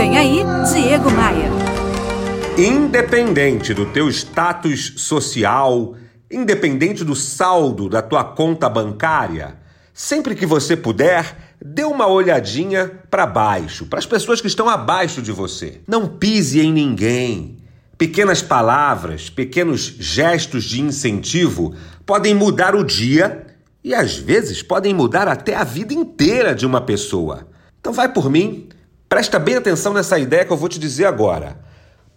Vem aí, Diego Maia. Independente do teu status social, independente do saldo da tua conta bancária, sempre que você puder, dê uma olhadinha para baixo, para as pessoas que estão abaixo de você. Não pise em ninguém. Pequenas palavras, pequenos gestos de incentivo podem mudar o dia e às vezes podem mudar até a vida inteira de uma pessoa. Então vai por mim, presta bem atenção nessa ideia que eu vou te dizer agora.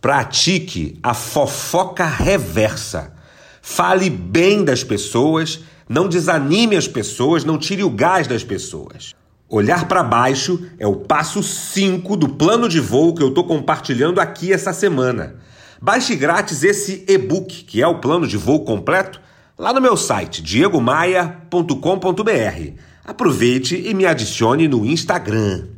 Pratique a fofoca reversa. Fale bem das pessoas, não desanime as pessoas, não tire o gás das pessoas. Olhar para baixo é o passo 5 do plano de voo que eu estou compartilhando aqui essa semana. Baixe grátis esse e-book, que é o plano de voo completo, lá no meu site diegomaia.com.br. Aproveite e me adicione no Instagram.